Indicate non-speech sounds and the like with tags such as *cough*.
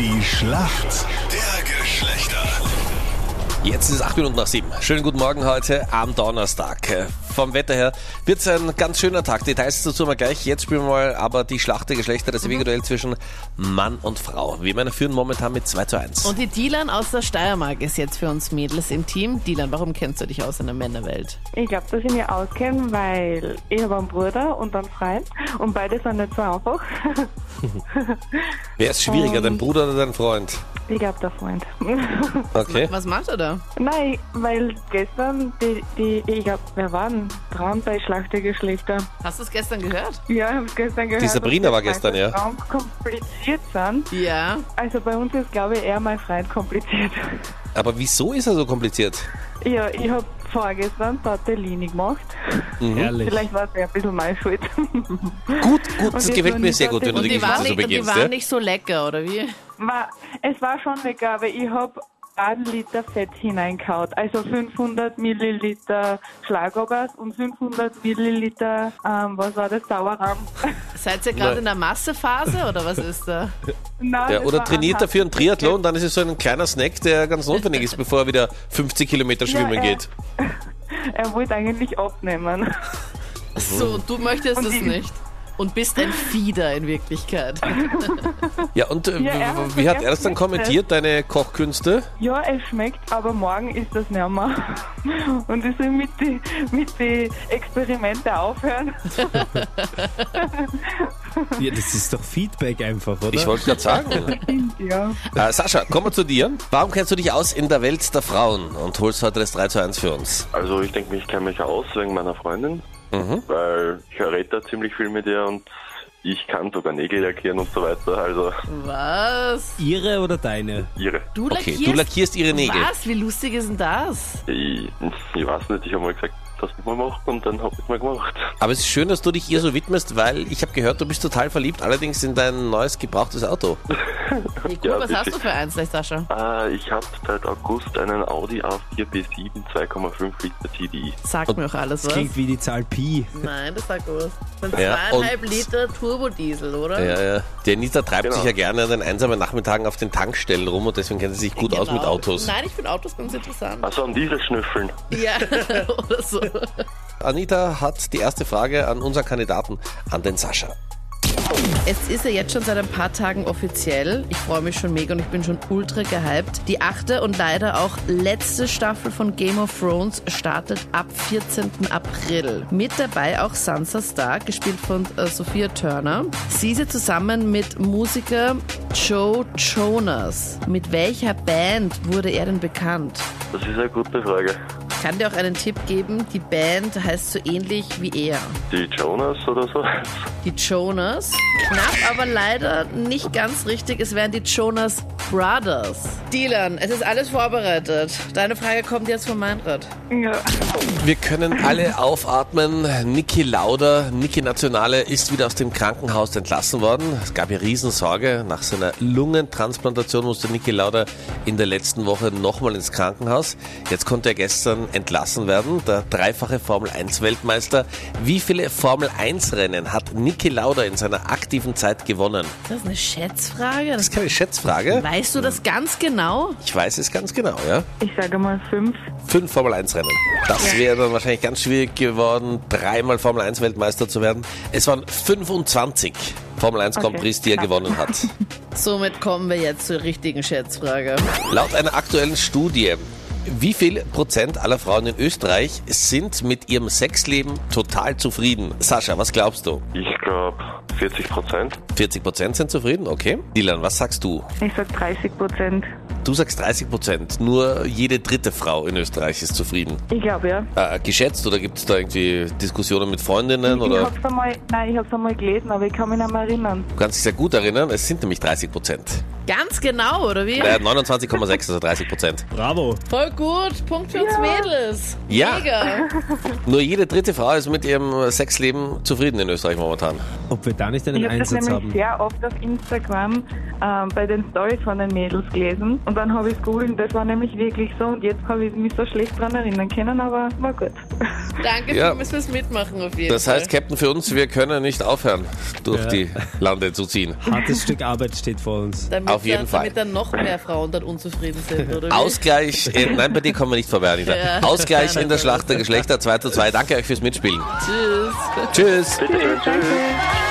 Die Schlacht der Geschlechter. Jetzt ist es acht Minuten nach sieben. Schönen guten Morgen heute am Donnerstag. Vom Wetter her wird es ein ganz schöner Tag. Details dazu mal gleich. Jetzt spielen wir mal aber die Schlacht der Geschlechter, das ewige Duell zwischen Mann und Frau. Wir Männer führen momentan mit 2 zu 1. Und die Dilan aus der Steiermark ist jetzt für uns Mädels im Team. Dilan, warum kennst du dich aus in der Männerwelt? Ich glaube, dass ich mich auskenne, weil ich habe einen Bruder und einen Freund und beide sind nicht so einfach. *laughs* Wer ist schwieriger, dein Bruder oder dein Freund? Ich glaube, der Freund. *laughs* Okay. Was macht er da? Nein, weil gestern, die, die ich glaube, wer war denn dran bei Schlacht der Geschlechter? Hast du es gestern gehört? Ja, ich habe es gestern gehört. Die Sabrina war gestern, ja. Frauen kompliziert sind. Ja. Also bei uns ist, glaube ich, eher mein Freund kompliziert. Aber wieso ist er so kompliziert? Ja, ich habe vorgestern Tortellini gemacht. Herrlich. Vielleicht war es ja ein bisschen meine Schuld. Gut, gut, das gefällt mir sehr gut, wenn du die Geschichte so nicht, und die beginnst. waren Ja? nicht so lecker, oder wie? War, es war schon lecker, aber ich habe einen Liter Fett hineingehauen. Also 500 Milliliter Schlagobers und 500 Milliliter, ähm, was war das, Sauerrahm. *laughs* Seid ihr gerade in der Massephase oder was ist da? Nein, Ja, das oder trainiert ein er für einen Triathlon, dann ist es so ein kleiner Snack, der ganz notwendig ist, bevor er wieder 50 Kilometer schwimmen Ja, äh, geht. *laughs* Er wollte eigentlich abnehmen. So, du möchtest Und es nicht. Und bist ein Fieder in Wirklichkeit. *laughs* Ja, und äh, Ja, er hat wie hat vergessen, er das dann kommentiert, deine Kochkünste? Ja, es schmeckt, aber morgen ist das nicht mehr. *laughs* Und ich soll mit den mit die Experimente aufhören. *laughs* Ja, das ist doch Feedback einfach, oder? Ich wollte gerade sagen. Ja. Äh, Sascha, kommen wir zu dir. Warum kennst du dich aus in der Welt der Frauen und holst heute das 3 zu 1 für uns? Also ich denke, ich kenne mich aus wegen meiner Freundin, Mhm. weil ich rede da ziemlich viel mit ihr und ich kann sogar Nägel lackieren und so weiter. Also Was? Ihre oder deine? ihre. Du Okay, lackierst? du lackierst ihre Nägel. Was? Wie lustig ist denn das? Ich, ich weiß nicht, ich habe mal gesagt, ich mal mache und dann habe ich mal gemacht. Aber es ist schön, dass du dich ihr so widmest, weil ich habe gehört, du bist total verliebt, allerdings in dein neues gebrauchtes Auto. *laughs* Wie cool, Ja, was hast du für eins, Sascha? Äh, ich habe seit August einen Audi A4 B7 2,5 Liter TDI. Sagt mir auch alles was. Klingt wie die Zahl Pi. Nein, das sagt was. Das sind Ja, zweieinhalb Liter Turbodiesel, oder? Ja, ja. Die Anita treibt Genau. sich ja gerne an den einsamen Nachmittagen auf den Tankstellen rum und deswegen kennt sie sich gut aus mit Genau. Autos. Nein, ich finde Autos ganz interessant. Also am Diesel schnüffeln. Ja, *laughs* oder so. *laughs* Anita hat die erste Frage an unseren Kandidaten, an den Sascha. Es ist ja jetzt schon seit ein paar Tagen offiziell. Ich freue mich schon mega und ich bin schon ultra gehypt. Die achte und leider auch letzte Staffel von Game of Thrones startet ab 14. April. Mit dabei auch Sansa Stark, gespielt von äh, Sophia Turner. Sie ist ja zusammen mit Musiker Joe Jonas. Mit welcher Band wurde er denn bekannt? Das ist eine gute Frage. Ich kann dir auch einen Tipp geben. Die Band heißt so ähnlich wie er. Die Jonas oder so? Die Jonas. Knapp, aber leider nicht ganz richtig. Es wären die Jonas Brothers. Dylan, es ist alles vorbereitet. Deine Frage kommt jetzt von Meinrad. ja. Wir können alle aufatmen. Niki Lauda, Niki Nationale, ist wieder aus dem Krankenhaus entlassen worden. Es gab ja Riesensorge. Nach seiner Lungentransplantation musste Niki Lauda in der letzten Woche nochmal ins Krankenhaus. Jetzt konnte er gestern entlassen werden. Der dreifache Formel 1 Weltmeister. Wie viele Formel 1 Rennen hat Niki Lauda in seiner aktiven Zeit gewonnen? Ist das eine Schätzfrage? Das ist keine Schätzfrage. weißt du das ganz genau? Ich weiß es ganz genau, ja. Ich sage mal fünf. Fünf Formel 1 Rennen. Das wäre dann wahrscheinlich ganz schwierig geworden, dreimal Formel 1 Weltmeister zu werden. Es waren 25 Formel 1 Grand Okay. Prix, die er gewonnen hat. *laughs* Somit kommen wir jetzt zur richtigen Schätzfrage. Laut einer aktuellen Studie, wie viel Prozent aller Frauen in Österreich sind mit ihrem Sexleben total zufrieden? Sascha, was glaubst du? Ich glaube 40 Prozent. 40 Prozent sind zufrieden, okay. Dylan, was sagst du? Ich sage 30 Prozent. Du sagst 30 Prozent. Nur jede dritte Frau in Österreich ist zufrieden. Ich glaube ja. Äh, geschätzt oder gibt es da irgendwie Diskussionen mit Freundinnen? Ich Oder? hab's einmal, nein, ich habe es einmal gelesen, aber ich kann mich nicht mehr erinnern. Du kannst dich sehr gut erinnern, es sind nämlich 30 Prozent. Ganz genau, oder wie? Äh, 29,6, also 30 Prozent. Bravo. Voll gut. Punkt für uns Mädels. Ja. Mega. *laughs* Nur jede dritte Frau ist mit ihrem Sexleben zufrieden in Österreich momentan. Ob wir da nicht einen Ich habe das Einsatz nämlich haben? sehr oft auf Instagram ähm, bei den Stories von den Mädels gelesen und dann habe ich es googelt und das war nämlich wirklich so und jetzt habe ich mich so schlecht dran erinnern können, aber war gut. *laughs* Danke Ja. vielmals fürs Mitmachen auf jeden Das Fall. heißt, Captain, für uns, wir können nicht aufhören, durch Ja. die Lande zu ziehen. Hartes Stück Arbeit steht vor uns. damit auf jeden dann, Fall. Damit dann noch mehr Frauen dann unzufrieden sind, oder wie? Ausgleich, in, *laughs* nein, bei dir kommen wir nicht vorbei, Anita. Ja. Ausgleich in der Schlacht der Geschlechter 2 zu 2. Danke euch fürs Mitspielen. Tschüss. Tschüss. Bitte tschüss. Danke.